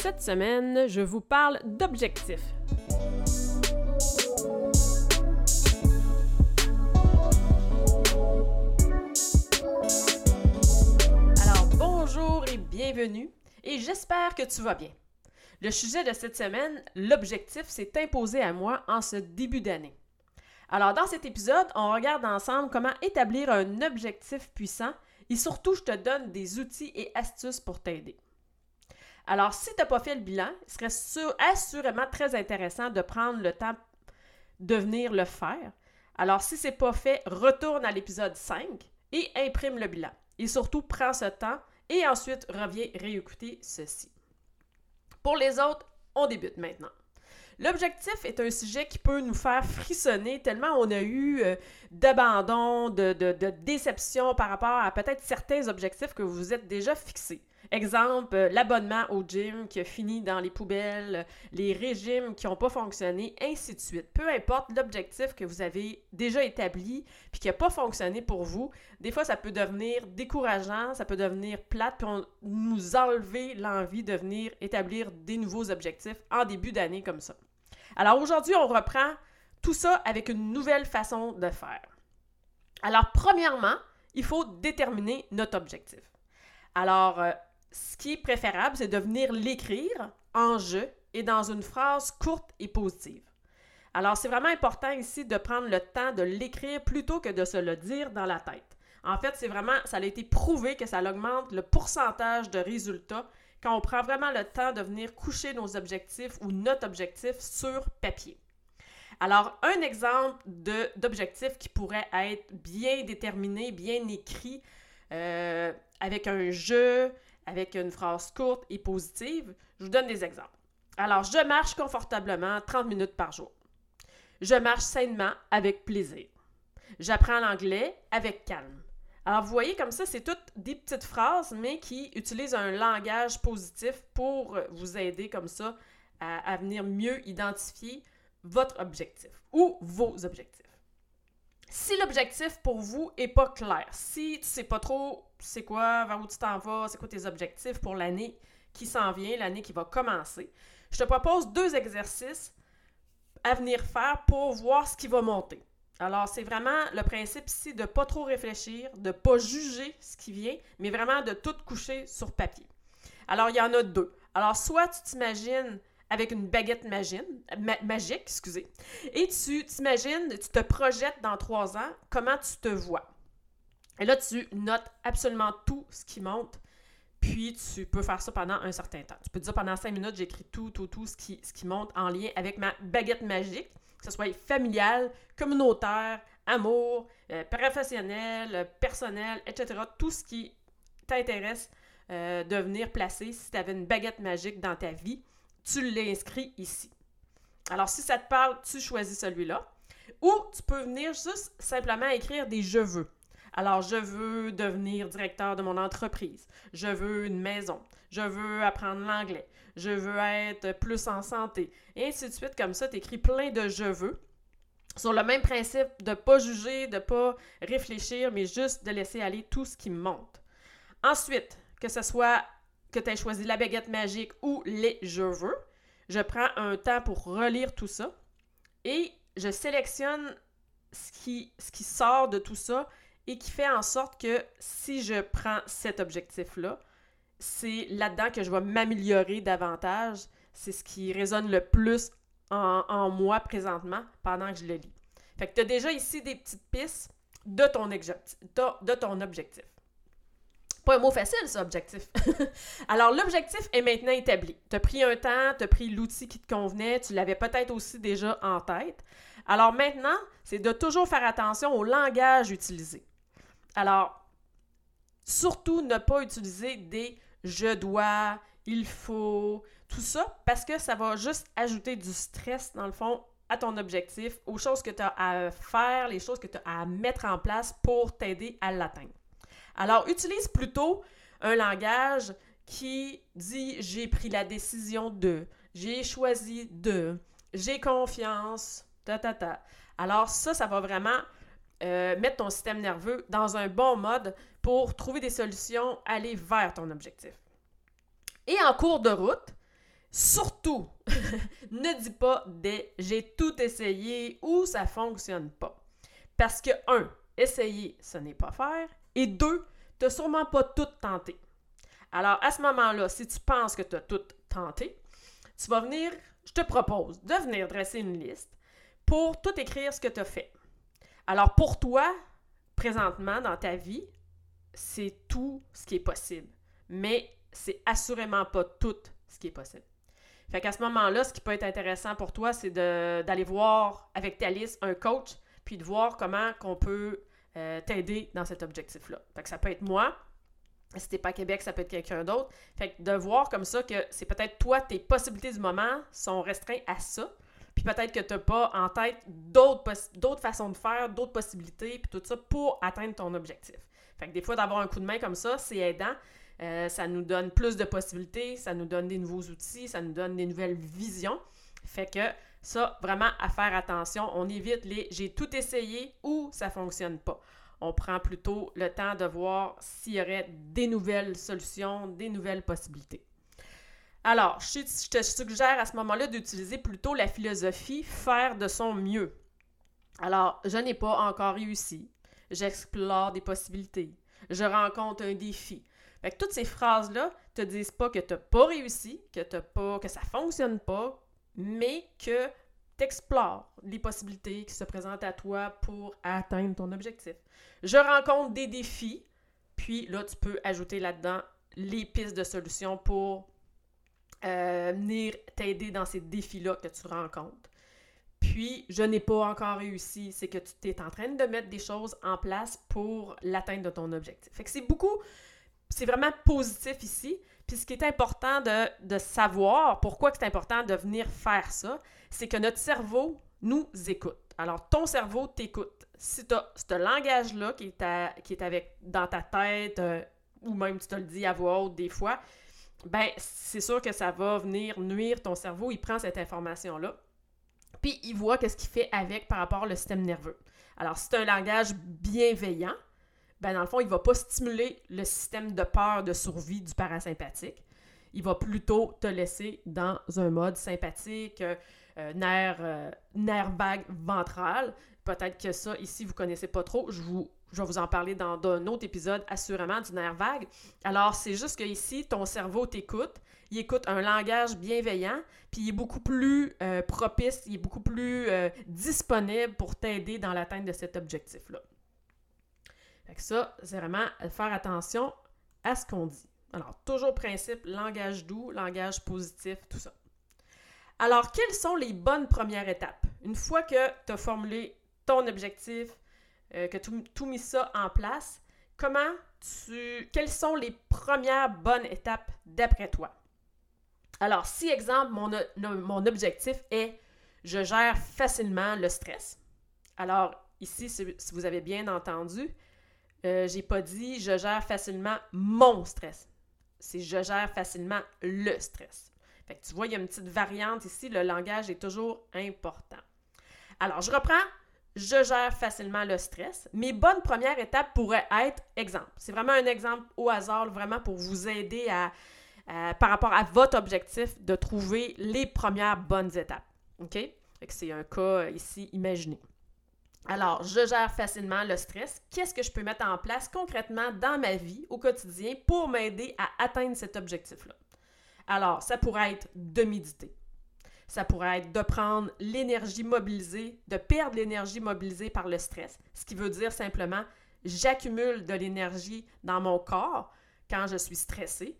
Cette semaine, je vous parle d'objectifs. Alors, bonjour et bienvenue, et j'espère que tu vas bien. Le sujet de cette semaine, l'objectif, s'est imposé à moi en ce début d'année. Alors, dans cet épisode, on regarde ensemble comment établir un objectif puissant et surtout, je te donne des outils et astuces pour t'aider. Alors, si tu n'as pas fait le bilan, il serait assurément très intéressant de prendre le temps de venir le faire. Alors, si ce n'est pas fait, retourne à l'épisode 5 et imprime le bilan. Et surtout, prends ce temps et ensuite reviens réécouter ceci. Pour les autres, on débute maintenant. L'objectif est un sujet qui peut nous faire frissonner tellement on a eu euh, d'abandon, de, de, déception par rapport à peut-être certains objectifs que vous êtes déjà fixés. Exemple, euh, l'abonnement au gym qui a fini dans les poubelles, les régimes qui n'ont pas fonctionné, ainsi de suite. Peu importe l'objectif que vous avez déjà établi puis qui n'a pas fonctionné pour vous, des fois ça peut devenir décourageant, ça peut devenir plate, puis on, nous enlever l'envie de venir établir des nouveaux objectifs en début d'année comme ça. Alors aujourd'hui, on reprend tout ça avec une nouvelle façon de faire. Alors premièrement, il faut déterminer notre objectif. Alors, euh, ce qui est préférable, c'est de venir l'écrire en jeu et dans une phrase courte et positive. Alors, c'est vraiment important ici de prendre le temps de l'écrire plutôt que de se le dire dans la tête. En fait, c'est vraiment, ça a été prouvé que ça augmente le pourcentage de résultats quand on prend vraiment le temps de venir coucher nos objectifs ou notre objectif sur papier. Alors, un exemple d'objectif qui pourrait être bien déterminé, bien écrit, euh, avec un jeu, avec une phrase courte et positive. Je vous donne des exemples. Alors, je marche confortablement 30 minutes par jour. Je marche sainement avec plaisir. J'apprends l'anglais avec calme. Alors, vous voyez, comme ça, c'est toutes des petites phrases, mais qui utilisent un langage positif pour vous aider comme ça à, venir mieux identifier votre objectif ou vos objectifs. Si l'objectif pour vous est pas clair, si tu sais pas trop c'est quoi, vers où tu t'en vas, c'est quoi tes objectifs pour l'année qui s'en vient, l'année qui va commencer, je te propose deux exercices à venir faire pour voir ce qui va monter. Alors, c'est vraiment le principe ici de pas trop réfléchir, de pas juger ce qui vient, mais vraiment de tout coucher sur papier. Alors, il y en a deux. Alors, soit tu t'imagines avec une baguette magique, excusez. Et tu t'imagines, tu te projettes dans trois ans, comment tu te vois? Et là, tu notes absolument tout ce qui monte. Puis tu peux faire ça pendant un certain temps. Tu peux dire pendant cinq minutes, j'écris tout, tout, tout ce qui, ce qui monte en lien avec ma baguette magique, que ce soit familial, communautaire, amour, euh, professionnel, personnel, etc. Tout ce qui t'intéresse euh, de venir placer si tu avais une baguette magique dans ta vie tu l'inscris ici. Alors, si ça te parle, tu choisis celui-là. Ou tu peux venir juste simplement écrire des je veux. Alors, je veux devenir directeur de mon entreprise. Je veux une maison. Je veux apprendre l'anglais. Je veux être plus en santé. Et ainsi de suite, comme ça, tu écris plein de je veux. Sur le même principe de ne pas juger, de ne pas réfléchir, mais juste de laisser aller tout ce qui monte. Ensuite, que ce soit que tu aies choisi la baguette magique ou les je veux, je prends un temps pour relire tout ça et je sélectionne ce qui, ce qui sort de tout ça et qui fait en sorte que si je prends cet objectif-là, c'est là-dedans que je vais m'améliorer davantage. C'est ce qui résonne le plus en, moi présentement pendant que je le lis. Fait que tu as déjà ici des petites pistes de ton, de ton objectif pas un mot facile, ça, objectif. Alors, l'objectif est maintenant établi. Tu as pris un temps, tu as pris l'outil qui te convenait, tu l'avais peut-être aussi déjà en tête. Alors maintenant, c'est de toujours faire attention au langage utilisé. Alors, Surtout ne pas utiliser des je dois, il faut, tout ça, parce que ça va juste ajouter du stress, dans le fond, à ton objectif, aux choses que tu as à faire, les choses que tu as à mettre en place pour t'aider à l'atteindre. Alors, utilise plutôt un langage qui dit j'ai pris la décision de, j'ai choisi de, j'ai confiance, ta ta ta. Alors ça, ça va vraiment euh, mettre ton système nerveux dans un bon mode pour trouver des solutions, aller vers ton objectif. Et en cours de route, surtout, ne dis pas des j'ai tout essayé ou ça fonctionne pas. Parce que, un, essayer, ce n'est pas faire. Et deux, tu n'as sûrement pas tout tenté. Alors, à ce moment-là, si tu penses que tu as tout tenté, tu vas venir, je te propose de venir dresser une liste pour tout écrire ce que tu as fait. Alors, pour toi, présentement, dans ta vie, c'est tout ce qui est possible. Mais c'est assurément pas tout ce qui est possible. Fait qu'à ce moment-là, ce qui peut être intéressant pour toi, c'est d'aller voir avec ta liste un coach, puis de voir comment qu'on peut euh, t'aider dans cet objectif-là. Fait que ça peut être moi, si t'es pas à Québec, ça peut être quelqu'un d'autre. Fait que de voir comme ça que c'est peut-être toi, tes possibilités du moment sont restreintes à ça. Peut-être que tu n'as pas en tête d'autres façons de faire, d'autres possibilités, puis tout ça pour atteindre ton objectif. Fait que des fois, d'avoir un coup de main comme ça, c'est aidant. Euh, ça nous donne plus de possibilités, ça nous donne des nouveaux outils, ça nous donne des nouvelles visions. Fait que ça, vraiment à faire attention. On évite les j'ai tout essayé ou ça fonctionne pas on prend plutôt le temps de voir s'il y aurait des nouvelles solutions, des nouvelles possibilités. Alors, je te suggère à ce moment-là d'utiliser plutôt la philosophie faire de son mieux. Alors, je n'ai pas encore réussi. J'explore des possibilités. Je rencontre un défi. Fait toutes ces phrases-là te disent pas que tu n'as pas réussi, que, t'as pas, que ça fonctionne pas, mais que tu explores les possibilités qui se présentent à toi pour atteindre ton objectif. Je rencontre des défis, puis là, tu peux ajouter là-dedans les pistes de solutions pour euh, venir t'aider dans ces défis-là que tu rencontres. Puis, je n'ai pas encore réussi, c'est que tu es en train de mettre des choses en place pour l'atteinte de ton objectif. Fait que c'est beaucoup, c'est vraiment positif ici. Puis ce qui est important de, savoir, pourquoi c'est important de venir faire ça, c'est que notre cerveau nous écoute. Alors, ton cerveau t'écoute si tu as ce langage-là qui, est qui est avec dans ta tête, euh, ou même tu te le dis à voix haute des fois, ben c'est sûr que ça va venir nuire ton cerveau. Il prend cette information-là, puis il voit qu'est-ce qu'il fait avec par rapport au système nerveux. Alors, si c'est un langage bienveillant, ben dans le fond, il ne va pas stimuler le système de peur, de survie du parasympathique. Il va plutôt te laisser dans un mode sympathique, euh, euh, nerf, vague ventral, Peut-être que ça, ici, vous ne connaissez pas trop. Je, vous, je vais vous en parler dans un autre épisode, assurément, du nerf vague. Alors, c'est juste que ici, ton cerveau t'écoute. Il écoute un langage bienveillant, puis il est beaucoup plus euh, propice, il est beaucoup plus euh, disponible pour t'aider dans l'atteinte de cet objectif-là. Fait ça, c'est vraiment faire attention à ce qu'on dit. Alors, toujours principe, langage doux, langage positif, tout ça. Alors, quelles sont les bonnes premières étapes? Une fois que tu as formulé ton objectif, euh, que tout mis ça en place, comment tu. Quelles sont les premières bonnes étapes d'après toi? Alors, si, exemple, mon, mon objectif est je gère facilement le stress. Alors, ici, si, vous avez bien entendu, euh, j'ai pas dit je gère facilement mon stress. C'est je gère facilement le stress. Fait que tu vois, il y a une petite variante ici, le langage est toujours important. Alors, je reprends je gère facilement le stress. Mes bonnes premières étapes pourraient être exemple. C'est vraiment un exemple au hasard, vraiment pour vous aider à, par rapport à votre objectif, de trouver les premières bonnes étapes. OK? C'est un cas ici imaginé. Alors, je gère facilement le stress. Qu'est-ce que je peux mettre en place concrètement dans ma vie au quotidien pour m'aider à atteindre cet objectif-là? Alors, ça pourrait être de méditer. Ça pourrait être de prendre l'énergie mobilisée, de perdre l'énergie mobilisée par le stress, ce qui veut dire simplement j'accumule de l'énergie dans mon corps quand je suis stressée,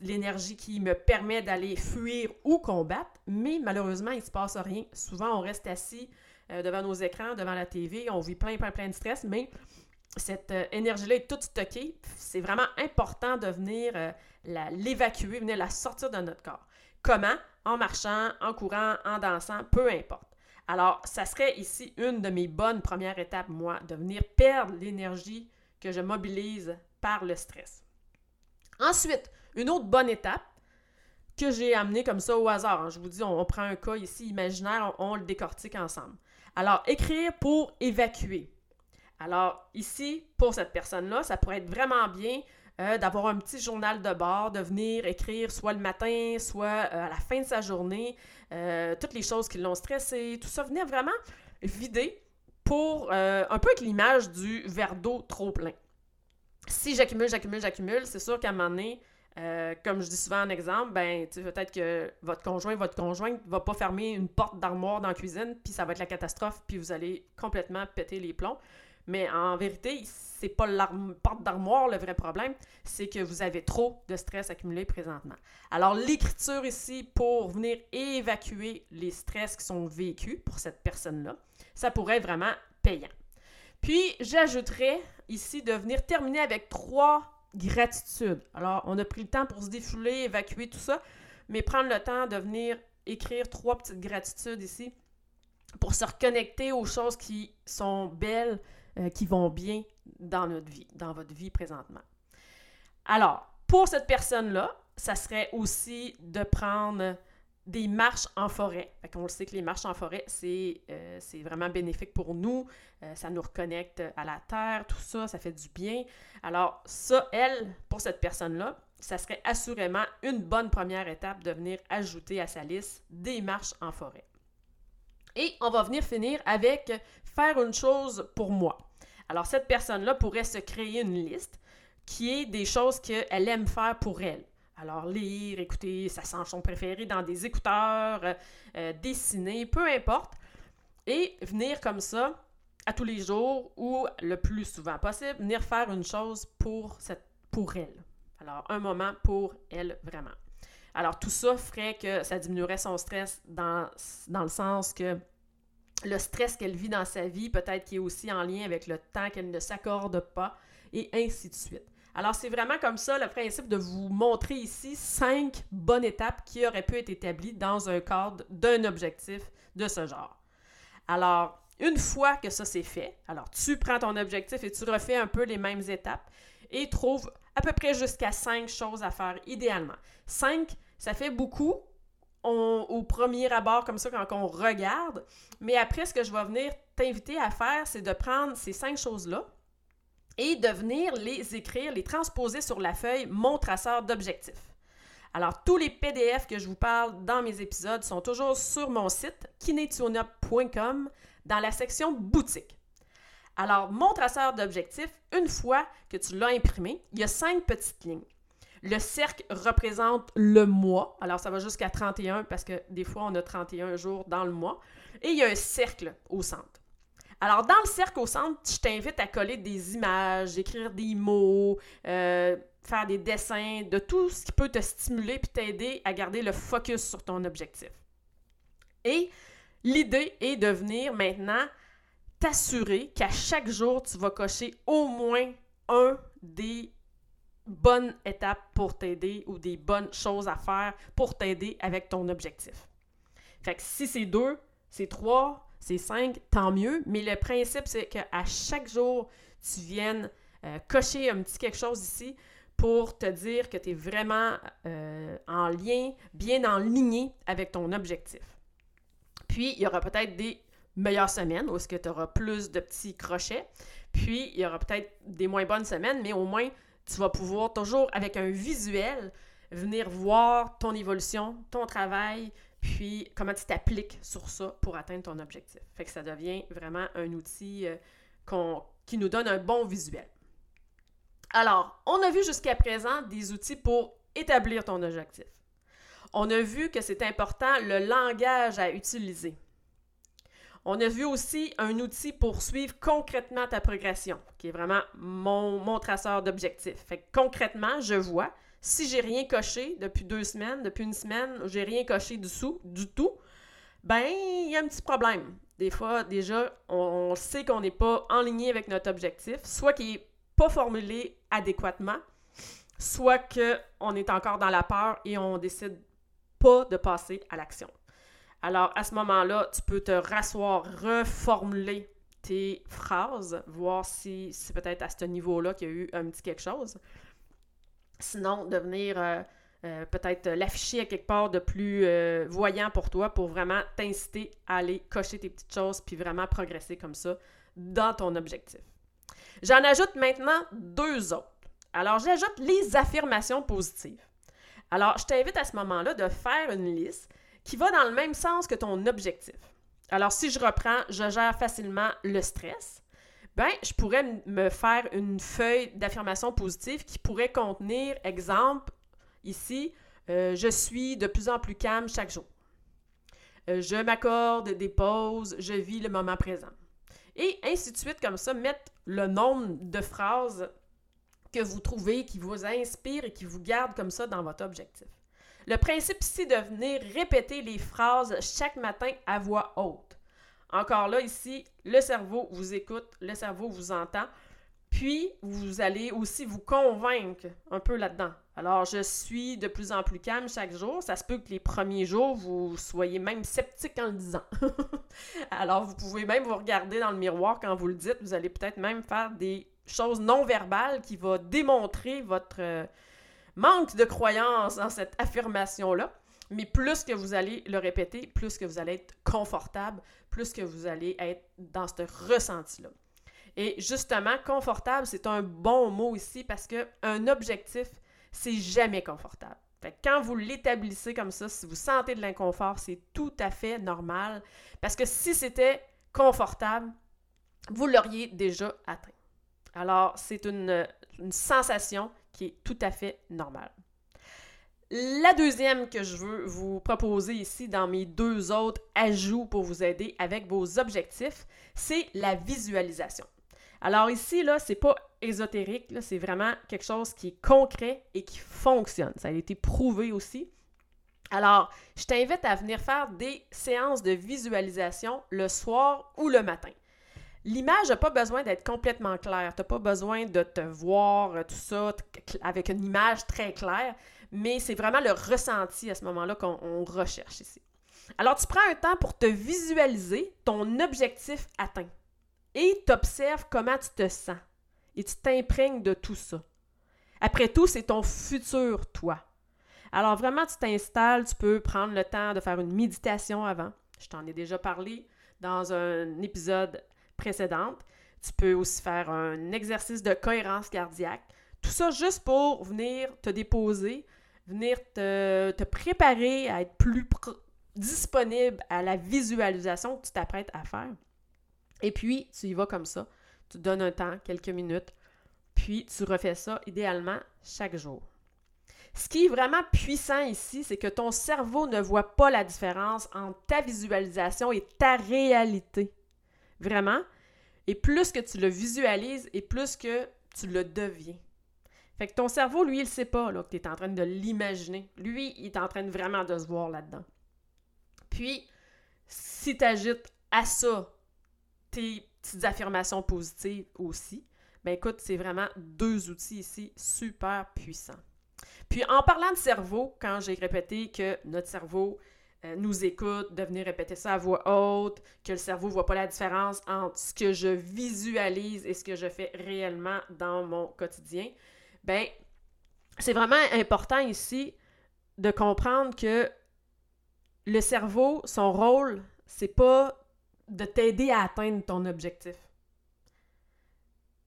l'énergie qui me permet d'aller fuir ou combattre, mais malheureusement, il ne se passe rien. Souvent, on reste assis euh, devant nos écrans, devant la TV, on vit plein, plein, plein de stress, mais cette euh, énergie-là est toute stockée, c'est vraiment important de venir euh, l'évacuer, venir la sortir de notre corps. Comment? En marchant, en courant, en dansant, peu importe. Alors, ça serait ici une de mes bonnes premières étapes, moi, de venir perdre l'énergie que je mobilise par le stress. Ensuite, une autre bonne étape que j'ai amenée comme ça au hasard. Hein. Je vous dis, on, prend un cas ici imaginaire, on le décortique ensemble. Alors, écrire pour évacuer. Alors, ici, pour cette personne-là, ça pourrait être vraiment bien euh, d'avoir un petit journal de bord, de venir écrire soit le matin, soit euh, à la fin de sa journée, euh, toutes les choses qui l'ont stressé, tout ça, venir vraiment vider pour un peu avec l'image du verre d'eau trop plein. Si j'accumule, j'accumule, j'accumule, c'est sûr qu'à un moment donné, comme je dis souvent en exemple, ben, peut-être que votre conjoint, votre conjointe va pas fermer une porte d'armoire dans la cuisine, puis ça va être la catastrophe, puis vous allez complètement péter les plombs. Mais en vérité, c'est pas la porte d'armoire le vrai problème, c'est que vous avez trop de stress accumulé présentement. Alors, l'écriture ici pour venir évacuer les stress qui sont vécus pour cette personne-là, ça pourrait être vraiment payant. Puis, j'ajouterais ici de venir terminer avec trois gratitudes. Alors, on a pris le temps pour se défouler, évacuer tout ça, mais prendre le temps de venir écrire trois petites gratitudes ici pour se reconnecter aux choses qui sont belles, euh, qui vont bien dans notre vie, dans votre vie présentement. Alors, pour cette personne-là, ça serait aussi de prendre des marches en forêt. On le sait que les marches en forêt, c'est euh, vraiment bénéfique pour nous. Euh, ça nous reconnecte à la terre, tout ça, ça fait du bien. Alors, ça, elle, pour cette personne-là, ça serait assurément une bonne première étape de venir ajouter à sa liste des marches en forêt. Et on va venir finir avec faire une chose pour moi. Alors, cette personne-là pourrait se créer une liste qui est des choses qu'elle aime faire pour elle. Alors, lire, écouter sa chanson préférée dans des écouteurs, euh, euh, dessiner, peu importe. Et venir comme ça à tous les jours ou le plus souvent possible, venir faire une chose pour, cette, pour elle. Alors, un moment pour elle vraiment. Alors, tout ça ferait que ça diminuerait son stress dans, dans le sens que le stress qu'elle vit dans sa vie, peut-être qui est aussi en lien avec le temps qu'elle ne s'accorde pas, et ainsi de suite. Alors, c'est vraiment comme ça le principe de vous montrer ici cinq bonnes étapes qui auraient pu être établies dans un cadre d'un objectif de ce genre. Alors, une fois que ça c'est fait, alors tu prends ton objectif et tu refais un peu les mêmes étapes et trouve à peu près jusqu'à cinq choses à faire idéalement. Cinq, ça fait beaucoup, au premier abord, comme ça, quand on regarde. Mais après, ce que je vais venir t'inviter à faire, c'est de prendre ces cinq choses-là et de venir les écrire, les transposer sur la feuille Mon traceur d'objectifs. Alors, tous les PDF que je vous parle dans mes épisodes sont toujours sur mon site kinetuona.com dans la section boutique. Alors, mon traceur d'objectifs, une fois que tu l'as imprimé, il y a cinq petites lignes. Le cercle représente le mois. Alors, ça va jusqu'à 31 parce que des fois, on a 31 jours dans le mois. Et il y a un cercle au centre. Alors, dans le cercle au centre, je t'invite à coller des images, écrire des mots, euh, faire des dessins, de tout ce qui peut te stimuler et t'aider à garder le focus sur ton objectif. Et l'idée est de venir maintenant t'assurer qu'à chaque jour, tu vas cocher au moins un des bonnes étapes pour t'aider ou des bonnes choses à faire pour t'aider avec ton objectif. Fait si c'est deux, c'est trois, c'est cinq, tant mieux. Mais le principe, c'est qu'à chaque jour, tu viennes euh, cocher un petit quelque chose ici pour te dire que tu es vraiment euh, en lien, bien en ligne avec ton objectif. Puis, il y aura peut-être des meilleures semaines où est-ce que tu auras plus de petits crochets. Puis, il y aura peut-être des moins bonnes semaines, mais au moins, tu vas pouvoir toujours, avec un visuel, venir voir ton évolution, ton travail, puis comment tu t'appliques sur ça pour atteindre ton objectif. Fait que ça devient vraiment un outil euh, qui nous donne un bon visuel. Alors, on a vu jusqu'à présent des outils pour établir ton objectif. On a vu que c'est important le langage à utiliser. On a vu aussi un outil pour suivre concrètement ta progression, qui est vraiment mon, mon traceur d'objectifs. Fait concrètement, je vois si j'ai rien coché depuis deux semaines, depuis une semaine, j'ai rien coché du, du tout, ben, il y a un petit problème. des fois, déjà, on, sait qu'on n'est pas en ligne avec notre objectif, soit qu'il n'est pas formulé adéquatement, soit qu'on est encore dans la peur et on décide pas de passer à l'action. Alors, à ce moment-là, tu peux te rasseoir, reformuler tes phrases, voir si c'est peut-être à ce niveau-là qu'il y a eu un petit quelque chose. Sinon, devenir euh, euh, peut-être l'afficher à quelque part de plus euh, voyant pour toi pour vraiment t'inciter à aller cocher tes petites choses puis vraiment progresser comme ça dans ton objectif. J'en ajoute maintenant deux autres. Alors, j'ajoute les affirmations positives. Alors, je t'invite à ce moment-là de faire une liste qui va dans le même sens que ton objectif. Alors, si je reprends, je gère facilement le stress, ben, je pourrais me faire une feuille d'affirmation positive qui pourrait contenir, exemple, ici, euh, je suis de plus en plus calme chaque jour. Euh, je m'accorde des pauses, je vis le moment présent. Et ainsi de suite, comme ça, mettre le nombre de phrases que vous trouvez qui vous inspirent et qui vous gardent comme ça dans votre objectif. Le principe ici de venir répéter les phrases chaque matin à voix haute. Encore là, ici, le cerveau vous écoute, le cerveau vous entend, puis vous allez aussi vous convaincre un peu là-dedans. Alors, je suis de plus en plus calme chaque jour. Ça se peut que les premiers jours, vous soyez même sceptique en le disant. Alors, vous pouvez même vous regarder dans le miroir quand vous le dites. Vous allez peut-être même faire des choses non verbales qui vont démontrer votre euh, manque de croyance dans cette affirmation-là. Mais plus que vous allez le répéter, plus que vous allez être confortable, plus que vous allez être dans ce ressenti-là. Et justement, confortable, c'est un bon mot ici parce qu'un objectif, c'est jamais confortable. Fait quand vous l'établissez comme ça, si vous sentez de l'inconfort, c'est tout à fait normal. Parce que si c'était confortable, vous l'auriez déjà atteint. Alors, c'est une sensation qui est tout à fait normale. La deuxième que je veux vous proposer ici dans mes deux autres ajouts pour vous aider avec vos objectifs, c'est la visualisation. Alors ici, là, c'est pas ésotérique, c'est vraiment quelque chose qui est concret et qui fonctionne. Ça a été prouvé aussi. Alors, je t'invite à venir faire des séances de visualisation le soir ou le matin. L'image n'a pas besoin d'être complètement claire. Tu n'as pas besoin de te voir euh, tout ça avec une image très claire, mais c'est vraiment le ressenti à ce moment-là qu'on recherche ici. Alors, tu prends un temps pour te visualiser ton objectif atteint et tu observes comment tu te sens et tu t'imprègnes de tout ça. Après tout, c'est ton futur toi. Alors vraiment, tu t'installes, tu peux prendre le temps de faire une méditation avant. Je t'en ai déjà parlé dans un épisode précédent. Tu peux aussi faire un exercice de cohérence cardiaque. Tout ça juste pour venir te déposer, venir te, te préparer à être plus disponible à la visualisation que tu t'apprêtes à faire. Et puis, tu y vas comme ça. Tu donnes un temps, quelques minutes, puis tu refais ça idéalement chaque jour. Ce qui est vraiment puissant ici, c'est que ton cerveau ne voit pas la différence entre ta visualisation et ta réalité. Vraiment. Et plus que tu le visualises et plus que tu le deviens. Fait que ton cerveau, lui, il sait pas que tu es en train de l'imaginer. Lui, il est en train vraiment de se voir là-dedans. Puis, si tu agites à ça tes petites affirmations positives aussi, ben écoute, c'est vraiment deux outils ici super puissants. Puis en parlant de cerveau, quand j'ai répété que notre cerveau nous écoute, de venir répéter ça à voix haute, que le cerveau ne voit pas la différence entre ce que je visualise et ce que je fais réellement dans mon quotidien, ben c'est vraiment important ici de comprendre que le cerveau, son rôle, c'est pas de t'aider à atteindre ton objectif.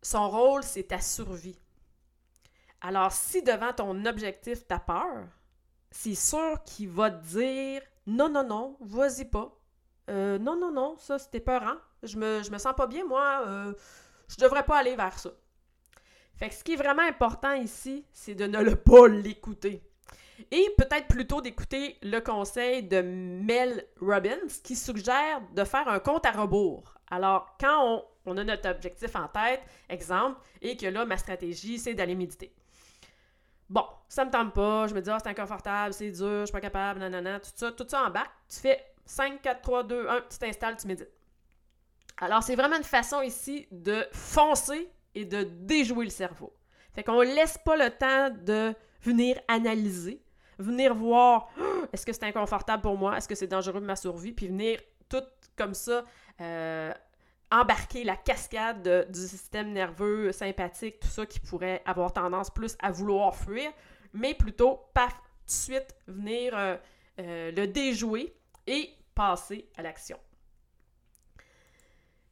Son rôle, c'est ta survie. Alors, si devant ton objectif, tu as peur, c'est sûr qu'il va te dire non, non, non, vas-y pas. Euh, non, non, non, ça c'était peurant. Je me, me sens pas bien, moi. Euh, je devrais pas aller vers ça. Fait que ce qui est vraiment important ici, c'est de ne le pas l'écouter. Et peut-être plutôt d'écouter le conseil de Mel Robbins qui suggère de faire un compte à rebours. Alors, quand on, a notre objectif en tête, exemple, et que là, ma stratégie, c'est d'aller méditer. Bon, ça me tente pas, je me dis, ah, c'est inconfortable, c'est dur, je suis pas capable, nanana, tout ça, tout ça en bac, tu fais 5, 4, 3, 2, 1, tu t'installes, tu médites. Alors, c'est vraiment une façon ici de foncer et de déjouer le cerveau. Fait qu'on laisse pas le temps de venir analyser, venir voir est-ce que c'est inconfortable pour moi, est-ce que c'est dangereux pour ma survie, puis venir tout comme ça euh, embarquer la cascade du système nerveux sympathique, tout ça qui pourrait avoir tendance plus à vouloir fuir, mais plutôt, paf, tout de suite venir euh, euh, le déjouer et passer à l'action.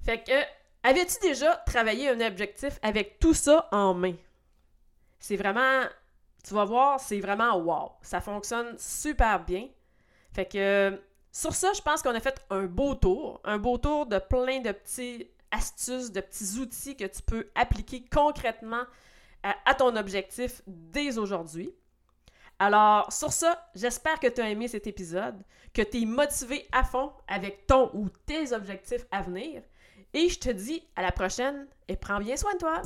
Fait que, avais-tu déjà travaillé un objectif avec tout ça en main? C'est vraiment, tu vas voir, c'est vraiment wow. Ça fonctionne super bien. Fait que, sur ça, je pense qu'on a fait un beau tour. Un beau tour de plein de petits astuces, de petits outils que tu peux appliquer concrètement à, à ton objectif dès aujourd'hui. Alors, sur ça, j'espère que tu as aimé cet épisode, que tu es motivé à fond avec ton ou tes objectifs à venir. Et je te dis à la prochaine et prends bien soin de toi.